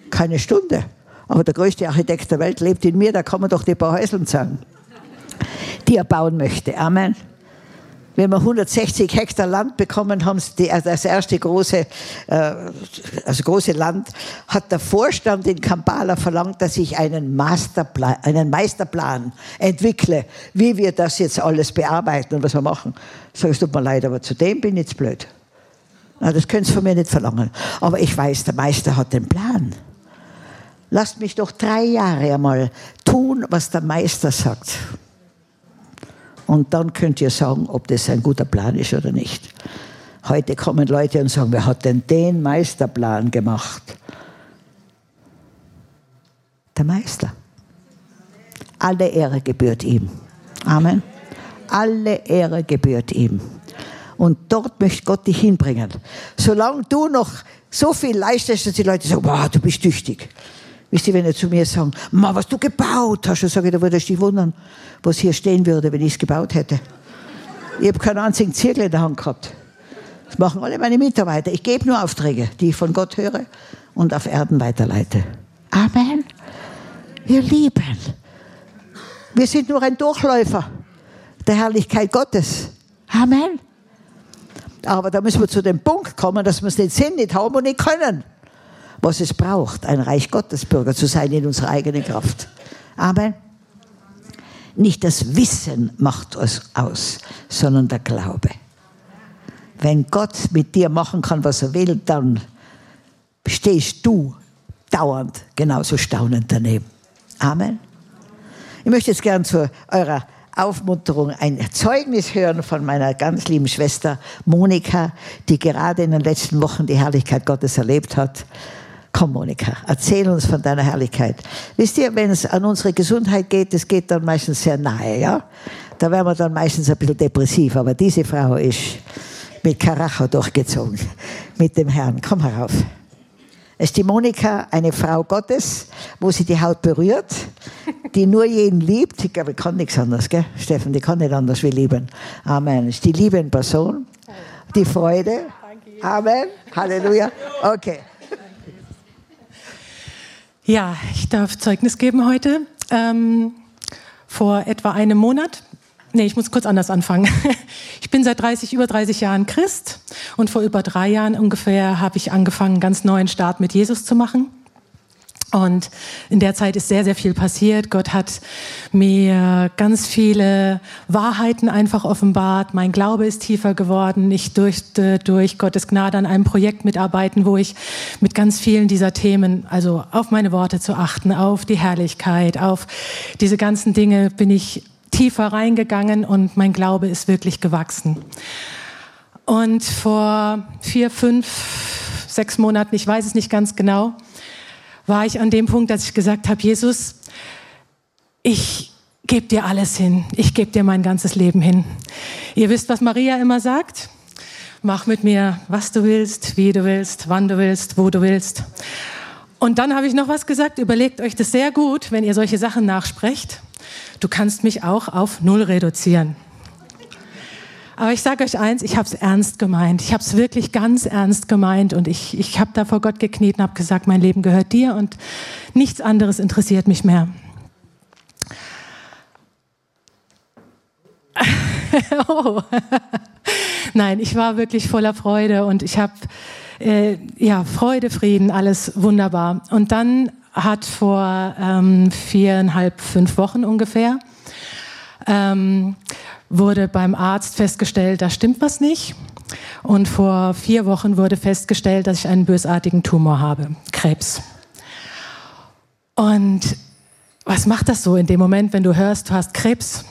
Keine Stunde. Aber der größte Architekt der Welt lebt in mir, da kann man doch die paar Häuseln sagen, die er bauen möchte. Amen wenn wir 160 Hektar Land bekommen haben, also das erste große, äh, also große Land, hat der Vorstand in Kampala verlangt, dass ich einen, Masterplan, einen Meisterplan entwickle, wie wir das jetzt alles bearbeiten und was wir machen. Sag ich, tut mir leid, aber zu dem bin ich jetzt blöd. Na, das können Sie von mir nicht verlangen. Aber ich weiß, der Meister hat den Plan. Lasst mich doch drei Jahre einmal tun, was der Meister sagt. Und dann könnt ihr sagen, ob das ein guter Plan ist oder nicht. Heute kommen Leute und sagen, wer hat denn den Meisterplan gemacht? Der Meister. Alle Ehre gebührt ihm. Amen. Alle Ehre gebührt ihm. Und dort möchte Gott dich hinbringen. Solange du noch so viel leistest, dass die Leute sagen, wow, du bist tüchtig. Wisst ihr, wenn ihr zu mir sagen, Ma, was du gebaut hast, dann sage ich, da würde ich dich wundern, was hier stehen würde, wenn ich es gebaut hätte. Ich habe keinen einzigen Zirkel in der Hand gehabt. Das machen alle meine Mitarbeiter. Ich gebe nur Aufträge, die ich von Gott höre und auf Erden weiterleite. Amen. Wir lieben. Wir sind nur ein Durchläufer der Herrlichkeit Gottes. Amen. Aber da müssen wir zu dem Punkt kommen, dass wir es nicht sind, nicht haben und nicht können. Was es braucht, ein Reich Gottes Bürger zu sein in unserer eigenen Kraft. Amen. Nicht das Wissen macht es aus, sondern der Glaube. Wenn Gott mit dir machen kann, was er will, dann stehst du dauernd genauso staunend daneben. Amen. Ich möchte jetzt gern zu eurer Aufmunterung ein Zeugnis hören von meiner ganz lieben Schwester Monika, die gerade in den letzten Wochen die Herrlichkeit Gottes erlebt hat. Komm, Monika, erzähl uns von deiner Herrlichkeit. Wisst ihr, wenn es an unsere Gesundheit geht, das geht dann meistens sehr nahe, ja? Da werden wir dann meistens ein bisschen depressiv, aber diese Frau ist mit Karacho durchgezogen, mit dem Herrn. Komm herauf. Es ist die Monika, eine Frau Gottes, wo sie die Haut berührt, die nur jeden liebt. Ich glaube, ich kann nichts anderes, gell? Steffen, die kann nicht anders wie lieben. Amen. Es ist die Liebe in Person, die Freude. Amen. Halleluja. Okay. Ja, ich darf Zeugnis geben heute. Ähm, vor etwa einem Monat, nee, ich muss kurz anders anfangen. (laughs) Ich bin seit 30, über 30 Jahren Christ und vor über drei Jahren ungefähr habe ich angefangen, ganz neuen Start mit Jesus zu machen. Und in der Zeit ist sehr, sehr viel passiert. Gott hat mir ganz viele Wahrheiten einfach offenbart. Mein Glaube ist tiefer geworden. Ich durfte durch Gottes Gnade an einem Projekt mitarbeiten, wo ich mit ganz vielen dieser Themen, also auf meine Worte zu achten, auf die Herrlichkeit, auf diese ganzen Dinge bin ich tiefer reingegangen und mein Glaube ist wirklich gewachsen. Und vor vier, fünf, sechs Monaten, ich weiß es nicht ganz genau, war ich an dem Punkt, dass ich gesagt habe, Jesus, ich gebe dir alles hin. Ich gebe dir mein ganzes Leben hin. Ihr wisst, was Maria immer sagt? Mach mit mir, was du willst, wie du willst, wann du willst, wo du willst. Und dann habe ich noch was gesagt. Überlegt euch das sehr gut, wenn ihr solche Sachen nachsprecht. Du kannst mich auch auf Null reduzieren. Aber ich sage euch eins, ich habe es ernst gemeint. Ich habe es wirklich ganz ernst gemeint und ich, ich habe da vor Gott gekniet und habe gesagt, mein Leben gehört dir und nichts anderes interessiert mich mehr. (laughs) oh. Nein, ich war wirklich voller Freude und ich habe äh, ja Freude, Frieden, alles wunderbar. Und dann hat vor ähm, viereinhalb, fünf Wochen ungefähr ähm, wurde beim Arzt festgestellt, da stimmt was nicht. Und vor vier Wochen wurde festgestellt, dass ich einen bösartigen Tumor habe, Krebs. Und was macht das so in dem Moment, wenn du hörst, du hast Krebs?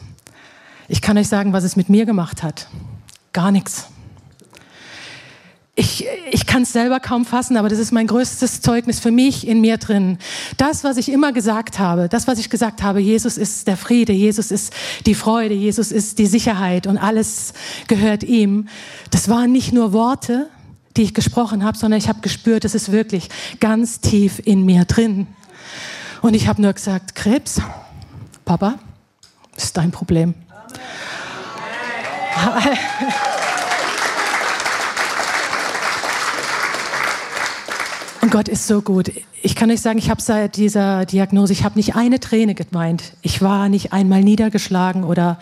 Ich kann euch sagen, was es mit mir gemacht hat. Gar nichts ich, ich kann es selber kaum fassen, aber das ist mein größtes Zeugnis für mich in mir drin. Das, was ich immer gesagt habe, das, was ich gesagt habe, Jesus ist der Friede, Jesus ist die Freude, Jesus ist die Sicherheit und alles gehört ihm. Das waren nicht nur Worte, die ich gesprochen habe, sondern ich habe gespürt, es ist wirklich ganz tief in mir drin. Und ich habe nur gesagt, Krebs, Papa, ist dein Problem. Amen. (laughs) Und Gott ist so gut. Ich kann euch sagen, ich habe seit dieser Diagnose, ich habe nicht eine Träne geweint. Ich war nicht einmal niedergeschlagen oder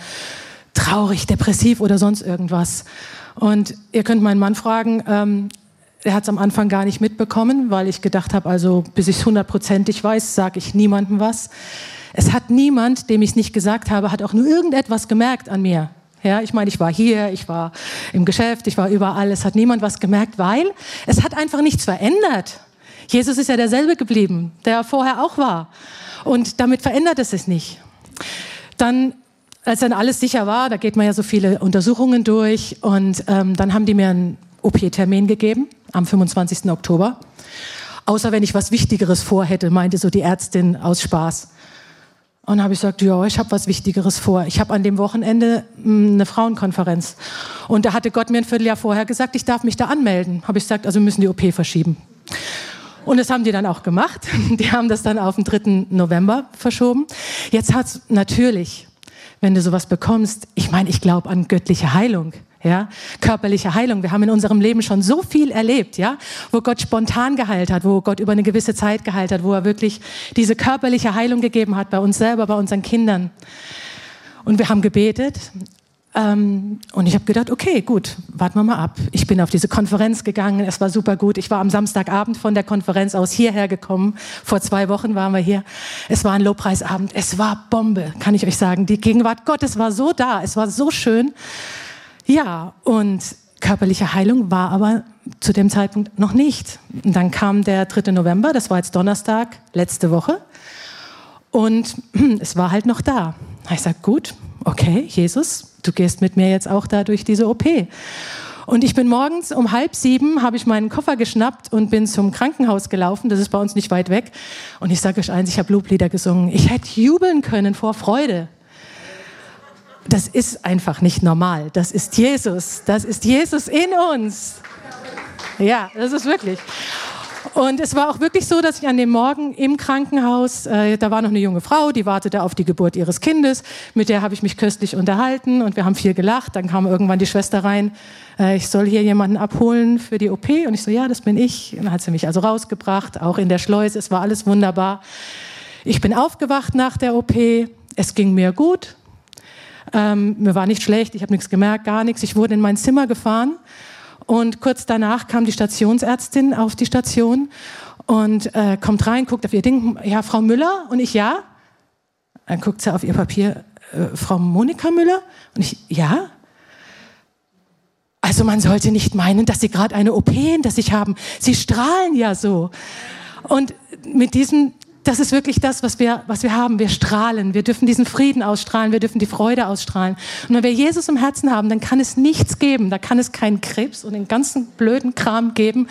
traurig, depressiv oder sonst irgendwas. Und ihr könnt meinen Mann fragen, ähm, er hat es am Anfang gar nicht mitbekommen, weil ich gedacht habe, also bis ich es hundertprozentig weiß, sage ich niemandem was. Es hat niemand, dem ich es nicht gesagt habe, hat auch nur irgendetwas gemerkt an mir. Ja, ich meine, ich war hier, ich war im Geschäft, ich war überall. Es hat niemand was gemerkt, weil es hat einfach nichts verändert. Jesus ist ja derselbe geblieben, der vorher auch war. Und damit verändert es sich nicht. Dann, als dann alles sicher war, da geht man ja so viele Untersuchungen durch und ähm, dann haben die mir einen OP-Termin gegeben am 25. Oktober. Außer wenn ich was Wichtigeres vorhätte, meinte so die Ärztin aus Spaß. Und habe ich gesagt, ja, ich habe was Wichtigeres vor. Ich habe an dem Wochenende hm, eine Frauenkonferenz. Und da hatte Gott mir ein Vierteljahr vorher gesagt, ich darf mich da anmelden. Habe ich gesagt, also müssen die OP verschieben. Und das haben die dann auch gemacht. (laughs) Die haben das dann auf den 3. November verschoben. Jetzt hat's natürlich, wenn du sowas bekommst, ich meine, ich glaube an göttliche Heilung. ja, körperliche Heilung. Wir haben in unserem Leben schon so viel erlebt, ja, wo Gott spontan geheilt hat, wo Gott über eine gewisse Zeit geheilt hat, wo er wirklich diese körperliche Heilung gegeben hat bei uns selber, bei unseren Kindern. Und wir haben gebetet. Ähm, und ich habe gedacht, okay, gut, warten wir mal ab. Ich bin auf diese Konferenz gegangen, es war super gut. Ich war am Samstagabend von der Konferenz aus hierher gekommen. Vor zwei Wochen waren wir hier. Es war ein Lobpreisabend. Es war Bombe, kann ich euch sagen. Die Gegenwart Gottes war so da. Es war so schön. Ja, und körperliche Heilung war aber zu dem Zeitpunkt noch nicht. Und dann kam der 3. November, das war jetzt Donnerstag, letzte Woche. Und (clears throat) es war halt noch da. Ich sage, gut, okay, Jesus, du gehst mit mir jetzt auch da durch diese OP. Und ich bin morgens um halb sieben, habe ich meinen Koffer geschnappt und bin zum Krankenhaus gelaufen. Das ist bei uns nicht weit weg. Und ich sage euch eins, ich habe Loblieder gesungen. Ich hätte jubeln können vor Freude das ist einfach nicht normal. Das ist Jesus. Das ist Jesus in uns. Ja, das ist wirklich. Und es war auch wirklich so, dass ich an dem Morgen im Krankenhaus, äh, da war noch eine junge Frau, die wartete auf die Geburt ihres Kindes. Mit der habe ich mich köstlich unterhalten und wir haben viel gelacht. Dann kam irgendwann die Schwester rein, äh, ich soll hier jemanden abholen für die OP. Und ich so, ja, das bin ich. Und dann hat sie mich also rausgebracht, auch in der Schleuse. Es war alles wunderbar. Ich bin aufgewacht nach der OP. Es ging mir gut. Ähm, mir war nicht schlecht, ich habe nichts gemerkt, gar nichts. Ich wurde in mein Zimmer gefahren und kurz danach kam die Stationsärztin auf die Station und äh, kommt rein, guckt auf ihr Ding, ja, Frau Müller? Und ich, ja. Dann guckt sie auf ihr Papier, äh, Frau Monika Müller? Und ich, ja. Also man sollte nicht meinen, dass Sie gerade eine OP hinter sich haben. Sie strahlen ja so. Und mit diesem das ist wirklich das, was wir, was wir haben. Wir strahlen. Wir dürfen diesen Frieden ausstrahlen. Wir dürfen die Freude ausstrahlen. Und wenn wir Jesus im Herzen haben, dann kann es nichts geben. Da kann es keinen Krebs und den ganzen blöden Kram geben,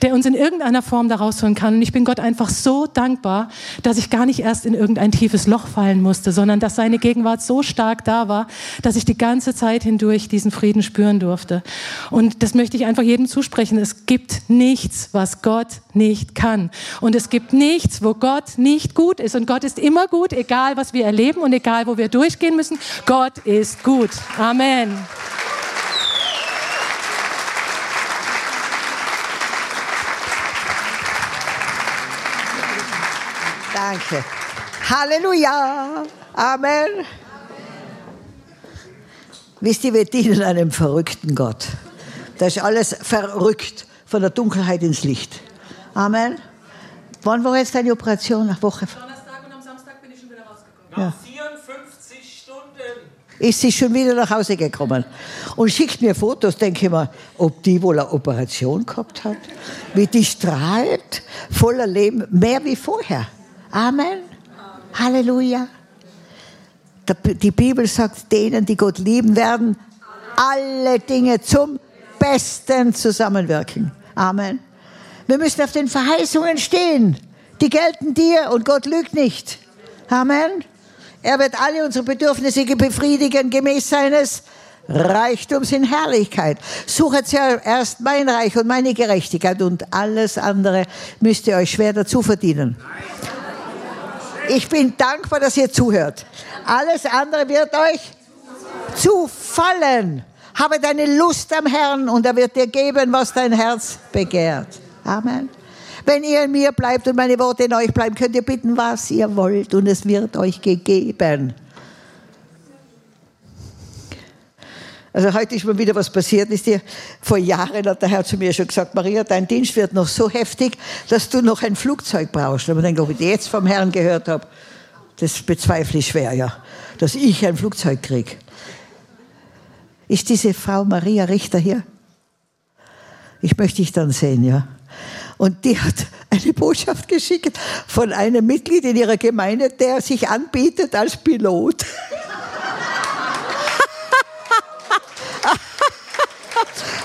der uns in irgendeiner Form da rausholen kann. Und ich bin Gott einfach so dankbar, dass ich gar nicht erst in irgendein tiefes Loch fallen musste, sondern dass seine Gegenwart so stark da war, dass ich die ganze Zeit hindurch diesen Frieden spüren durfte. Und das möchte ich einfach jedem zusprechen. Es gibt nichts, was Gott nicht kann. Und es gibt nichts, wo Gott nicht gut ist. Und Gott ist immer gut, egal was wir erleben und egal wo wir durchgehen müssen. Gott ist gut. Amen. Danke. Halleluja. Amen. Wisst ihr, wir dienen einem verrückten Gott. Das ist alles verrückt, von der Dunkelheit ins Licht. Amen. Wann war jetzt deine Operation? Nach Woche? Donnerstag und am Samstag bin ich schon wieder rausgekommen. Nach ja. 54 Stunden. Ist sie schon wieder nach Hause gekommen und schickt mir Fotos, denke ich mir, ob die wohl eine Operation gehabt hat, wie die strahlt, voller Leben, mehr wie vorher. Amen. Amen. Halleluja. Die Bibel sagt, denen, die Gott lieben werden, alle Dinge zum Besten zusammenwirken. Amen. Wir müssen auf den Verheißungen stehen. Die gelten dir und Gott lügt nicht. Amen. Er wird alle unsere Bedürfnisse befriedigen gemäß seines Reichtums in Herrlichkeit. Suchet zuerst mein Reich und meine Gerechtigkeit und alles andere müsst ihr euch schwer dazu verdienen. Ich bin dankbar, dass ihr zuhört. Alles andere wird euch zufallen. Habe deine Lust am Herrn und er wird dir geben, was dein Herz begehrt. Amen. Wenn ihr in mir bleibt und meine Worte in euch bleiben, könnt ihr bitten, was ihr wollt und es wird euch gegeben. Also heute ist mir wieder was passiert, ist dir vor Jahren hat der Herr zu mir schon gesagt, Maria, dein Dienst wird noch so heftig, dass du noch ein Flugzeug brauchst. Und denke, ob ich jetzt vom Herrn gehört habe, das bezweifle ich schwer, ja, dass ich ein Flugzeug kriege. Ist diese Frau Maria Richter hier? Ich möchte dich dann sehen, ja. Und die hat eine Botschaft geschickt von einem Mitglied in ihrer Gemeinde, der sich anbietet als Pilot. (laughs)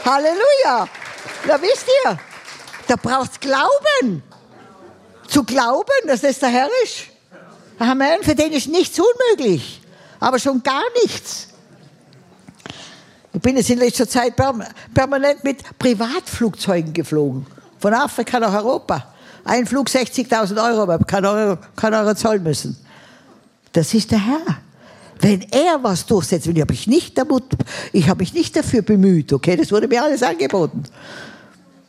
Halleluja! Da wisst ihr, da braucht Glauben. Zu glauben, dass das der Herr ist. Amen. Für den ist nichts unmöglich. Aber schon gar nichts. Ich bin jetzt in letzter Zeit permanent mit Privatflugzeugen geflogen. Von Afrika nach Europa. Ein Flug 60.000 Euro, aber kann Euro, kann Euro zahlen müssen. Das ist der Herr. Wenn er was durchsetzt, will, ich nicht damit, ich habe mich nicht dafür bemüht, okay? Das wurde mir alles angeboten.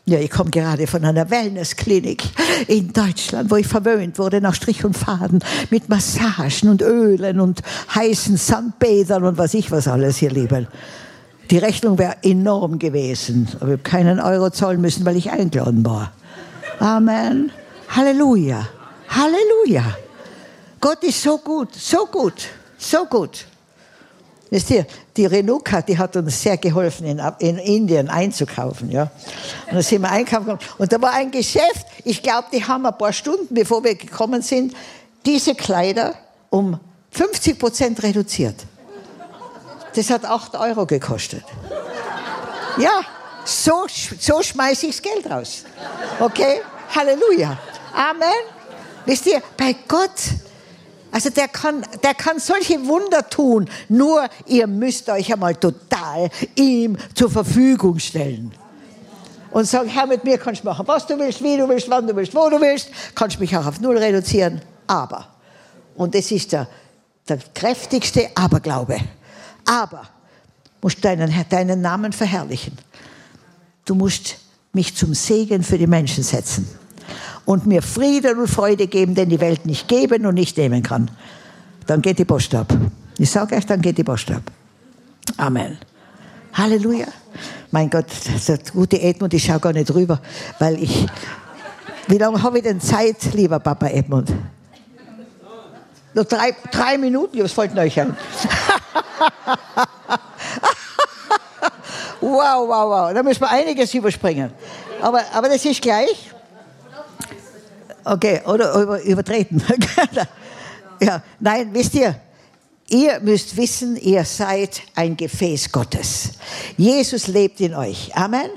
Ja, ich komme gerade von einer Wellnessklinik in Deutschland, wo ich verwöhnt wurde nach Strich und Faden mit Massagen und Ölen und heißen Sandbädern und was ich was alles hier lieben. Die Rechnung wäre enorm gewesen, aber ich habe keinen Euro zahlen müssen, weil ich eingeladen war. Amen. Halleluja. Halleluja. Gott ist so gut, so gut, so gut. Wisst ihr, die Renuka, die hat uns sehr geholfen, in, in Indien einzukaufen. Ja. Und da sind wir einkaufen Und da war ein Geschäft, ich glaube, die haben ein paar Stunden, bevor wir gekommen sind, diese Kleider um 50 Prozent reduziert. Das hat 8 Euro gekostet. Ja, so, so schmeiße ich das Geld raus. Okay? Halleluja. Amen. Wisst ihr, bei Gott, also der kann, der kann solche Wunder tun. Nur ihr müsst euch einmal total ihm zur Verfügung stellen. Und sagen, Herr, mit mir kannst du machen, was du willst, wie du willst, wann du willst, wo du willst. Kannst mich auch auf Null reduzieren. Aber, und das ist der, der kräftigste Aberglaube. Aber, musst deinen, deinen Namen verherrlichen. Du musst mich zum Segen für die Menschen setzen und mir Frieden und Freude geben, den die Welt nicht geben und nicht nehmen kann. Dann geht die Post ab. Ich sage euch, dann geht die Post ab. Amen. Halleluja. Mein Gott, der gute Edmund, ich schaue gar nicht rüber, weil ich. Wie lange habe ich denn Zeit, lieber Papa Edmund? Nur drei, drei Minuten, was fällt euch ein? (laughs) wow, wow, wow. Da müssen wir einiges überspringen. Aber, aber das ist gleich. Okay, oder über, übertreten. (laughs) ja, nein, wisst ihr, ihr müsst wissen, ihr seid ein Gefäß Gottes. Jesus lebt in euch. Amen.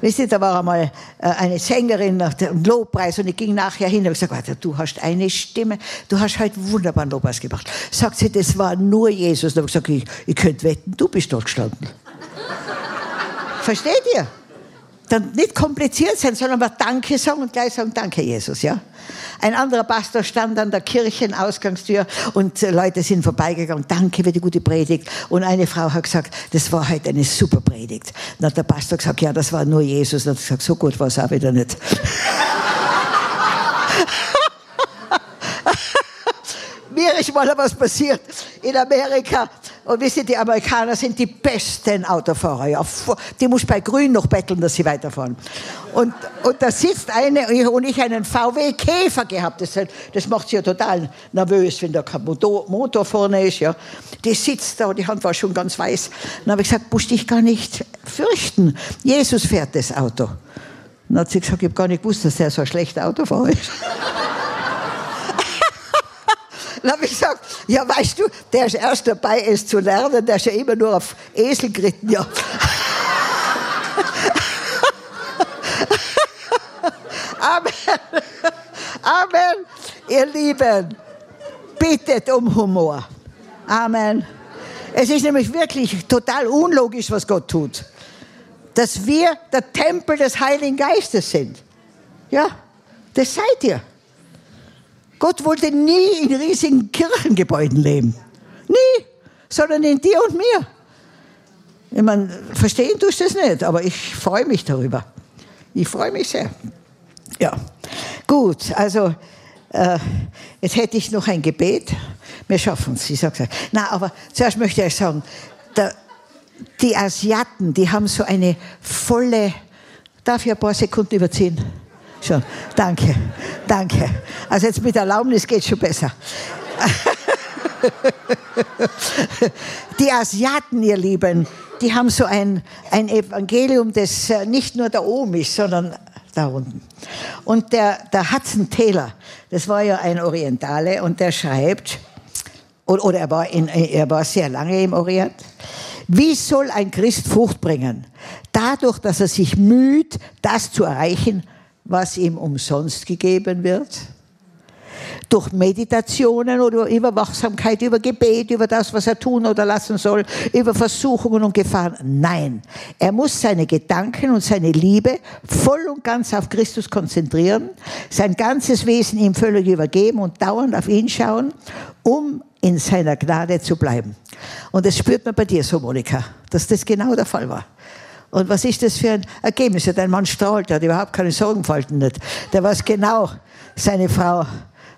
Wisst ihr, da war einmal äh, eine Sängerin nach dem Lobpreis und ich ging nachher hin und habe gesagt, du hast eine Stimme, du hast heute wunderbaren Lobpreis gemacht. Sagt sie, das war nur Jesus. Da habe ich gesagt, ich, ich könnte wetten, du bist dort gestanden. (laughs) Versteht ihr? Dann nicht kompliziert sein, sondern mal Danke sagen und gleich sagen, danke Jesus, ja. Ein anderer Pastor stand an der Kirchenausgangstür und äh, Leute sind vorbeigegangen, danke für die gute Predigt. Und eine Frau hat gesagt, das war heute eine super Predigt. Dann hat der Pastor gesagt, ja, das war nur Jesus. Dann hat gesagt, so gut war es auch wieder nicht. (laughs) Mir ist mal was passiert in Amerika. Und wisst ihr, die Amerikaner sind die besten Autofahrer. Ja. Die muss bei Grün noch betteln, dass sie weiterfahren. Und, und da sitzt eine und ich einen VW Käfer gehabt. Das, das macht sie ja total nervös, wenn da kein Motor, vorne ist. Ja. Die sitzt da und die Hand war schon ganz weiß. Dann habe ich gesagt, musst dich gar nicht fürchten. Jesus fährt das Auto. Dann hat sie gesagt, ich habe gar nicht gewusst, dass er so ein schlechter Autofahrer ist. Dann habe ich gesagt, ja, weißt du, der ist erst dabei, es zu lernen, der ist ja immer nur auf Esel geritten, ja. (laughs) Amen. Amen. Ihr Lieben, bittet um Humor. Amen. Es ist nämlich wirklich total unlogisch, was Gott tut. Dass wir der Tempel des Heiligen Geistes sind. Ja, das seid ihr. Gott wollte nie in riesigen Kirchengebäuden leben. Nie. Sondern in dir und mir. Ich meine, verstehen tust du es nicht, aber ich freue mich darüber. Ich freue mich sehr. Ja, gut, also äh, jetzt hätte ich noch ein Gebet. Wir schaffen es, ich sage es. Na, aber zuerst möchte ich sagen, der, die Asiaten, die haben so eine volle, darf ich ein paar Sekunden überziehen? Schon, danke, danke. Also jetzt mit Erlaubnis geht schon besser. (laughs) Die Asiaten, ihr Lieben, die haben so ein, ein Evangelium, das äh, nicht nur da oben ist, sondern da unten. Und der, der Hudson Taylor, das war ja ein Orientale, und der schreibt, oder er war, in, er war sehr lange im Orient, wie soll ein Christ Frucht bringen? Dadurch, dass er sich müht, das zu erreichen, was ihm umsonst gegeben wird? Durch Meditationen oder über Wachsamkeit, über Gebet, über das, was er tun oder lassen soll, über Versuchungen und Gefahren. Nein, er muss seine Gedanken und seine Liebe voll und ganz auf Christus konzentrieren, sein ganzes Wesen ihm völlig übergeben und dauernd auf ihn schauen, um in seiner Gnade zu bleiben. Und das spürt man bei dir so, Monika, dass das genau der Fall war. Und was ist das für ein Ergebnis? Ja, dein Mann strahlt, der hat überhaupt keine Sorgenfalten nicht. Der weiß genau, seine Frau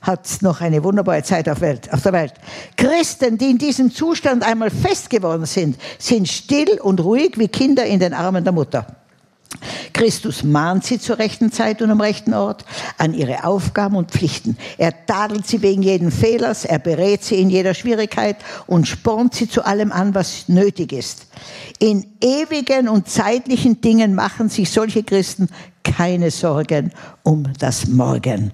hat noch eine wunderbare Zeit auf, Welt, auf der Welt. Christen, die in diesem Zustand einmal fest geworden sind, sind still und ruhig wie Kinder in den Armen der Mutter. Christus mahnt sie zur rechten Zeit und am rechten Ort an ihre Aufgaben und Pflichten. Er tadelt sie wegen jeden Fehlers, er berät sie in jeder Schwierigkeit und spornt sie zu allem an, was nötig ist. In ewigen und zeitlichen Dingen machen sich solche Christen keine Sorgen um das Morgen.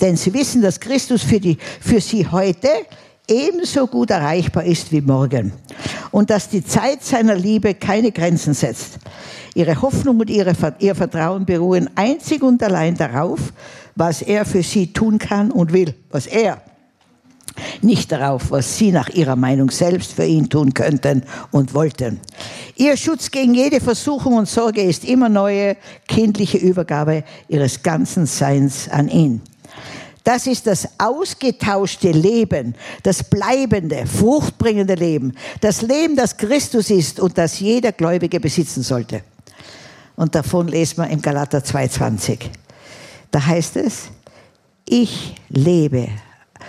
Denn sie wissen, dass Christus für, die, für sie heute ebenso gut erreichbar ist wie morgen und dass die Zeit seiner Liebe keine Grenzen setzt. Ihre Hoffnung und ihre, ihr Vertrauen beruhen einzig und allein darauf, was er für sie tun kann und will, was er nicht darauf, was sie nach ihrer Meinung selbst für ihn tun könnten und wollten. Ihr Schutz gegen jede Versuchung und Sorge ist immer neue kindliche Übergabe ihres ganzen Seins an ihn. Das ist das ausgetauschte Leben, das bleibende, fruchtbringende Leben, das Leben, das Christus ist und das jeder Gläubige besitzen sollte. Und davon lesen wir im Galater 2,20. Da heißt es, ich lebe.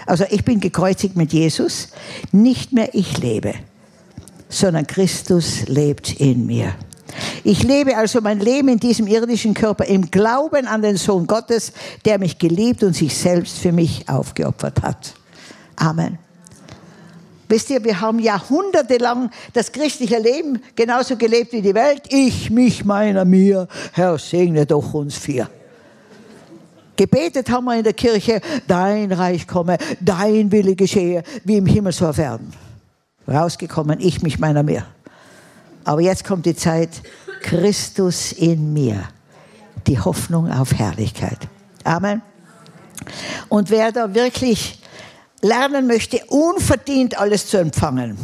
Also ich bin gekreuzigt mit Jesus, nicht mehr ich lebe, sondern Christus lebt in mir. Ich lebe also mein Leben in diesem irdischen Körper im Glauben an den Sohn Gottes, der mich geliebt und sich selbst für mich aufgeopfert hat. Amen. Wisst ihr, wir haben jahrhundertelang das christliche Leben genauso gelebt wie die Welt. Ich, mich, meiner, mir. Herr, segne doch uns vier. Gebetet haben wir in der Kirche, dein Reich komme, dein Wille geschehe, wie im Himmel so auf Erden. Rausgekommen, ich, mich, meiner, mir. Aber jetzt kommt die Zeit, Christus in mir, die Hoffnung auf Herrlichkeit. Amen. Und wer da wirklich lernen möchte, unverdient alles zu empfangen,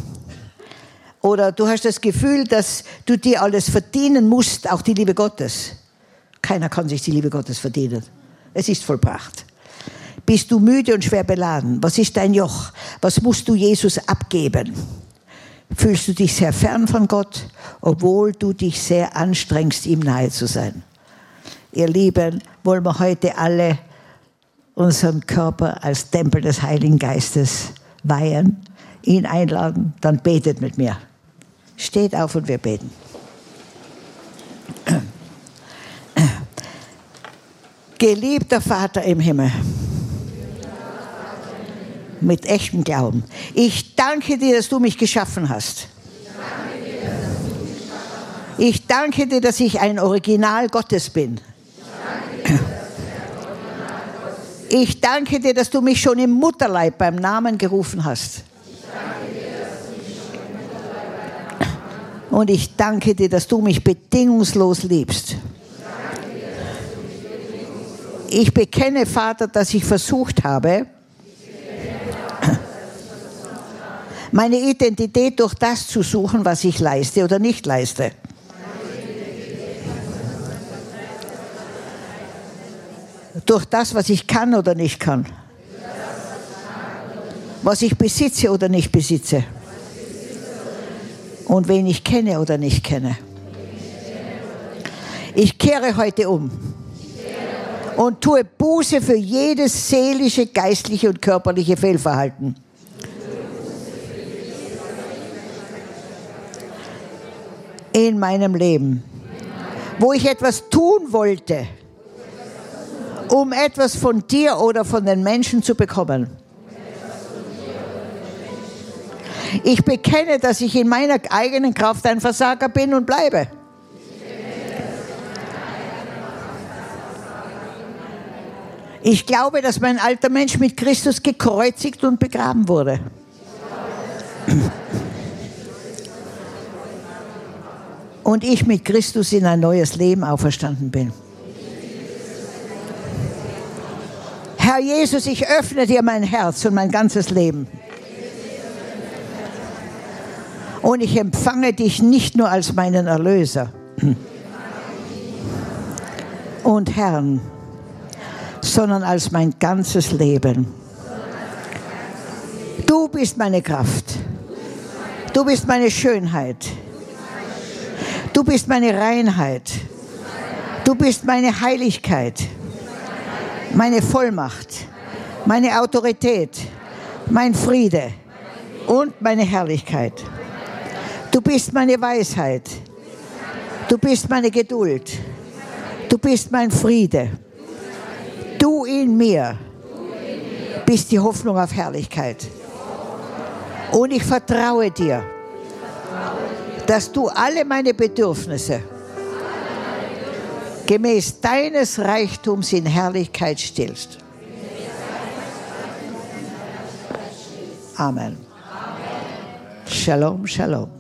oder du hast das Gefühl, dass du dir alles verdienen musst, auch die Liebe Gottes. Keiner kann sich die Liebe Gottes verdienen. Es ist vollbracht. Bist du müde und schwer beladen? Was ist dein Joch? Was musst du Jesus abgeben? Fühlst du dich sehr fern von Gott, obwohl du dich sehr anstrengst, ihm nahe zu sein? Ihr Lieben, wollen wir heute alle unseren Körper als Tempel des Heiligen Geistes weihen, ihn einladen, dann betet mit mir. Steht auf und wir beten. Geliebter Vater im Himmel, mit echtem Glauben. Ich danke dir, dass du mich geschaffen hast. Ich danke dir, dass ich ein Original Gottes bin. Ich danke dir, dass du mich schon im Mutterleib beim Namen gerufen hast. Und ich danke dir, dass du mich bedingungslos liebst. Ich bekenne, Vater, dass ich versucht habe, meine Identität durch das zu suchen, was ich leiste oder nicht leiste. Durch das, was ich kann oder nicht kann. Was ich besitze oder nicht besitze. Und wen ich kenne oder nicht kenne. Ich kehre heute um und tue Buße für jedes seelische, geistliche und körperliche Fehlverhalten. In meinem Leben, wo ich etwas tun wollte, um etwas von dir oder von den Menschen zu bekommen. Ich bekenne, dass ich in meiner eigenen Kraft ein Versager bin und bleibe. Ich glaube, dass mein alter Mensch mit Christus gekreuzigt und begraben wurde. Und ich mit Christus in ein neues Leben auferstanden bin. Herr Jesus, ich öffne dir mein Herz und mein ganzes Leben. Und ich empfange dich nicht nur als meinen Erlöser und Herrn sondern als mein ganzes Leben. Du bist meine Kraft. Du bist meine Schönheit. Du bist meine Reinheit. Du bist meine Heiligkeit, meine Vollmacht, meine Autorität, mein Friede und meine Herrlichkeit. Du bist meine Weisheit. Du bist meine Geduld. Du bist mein Friede. Du in mir bist die Hoffnung auf Herrlichkeit. Und ich vertraue dir, dass du alle meine Bedürfnisse gemäß deines Reichtums in Herrlichkeit stillst. Amen. Shalom, shalom.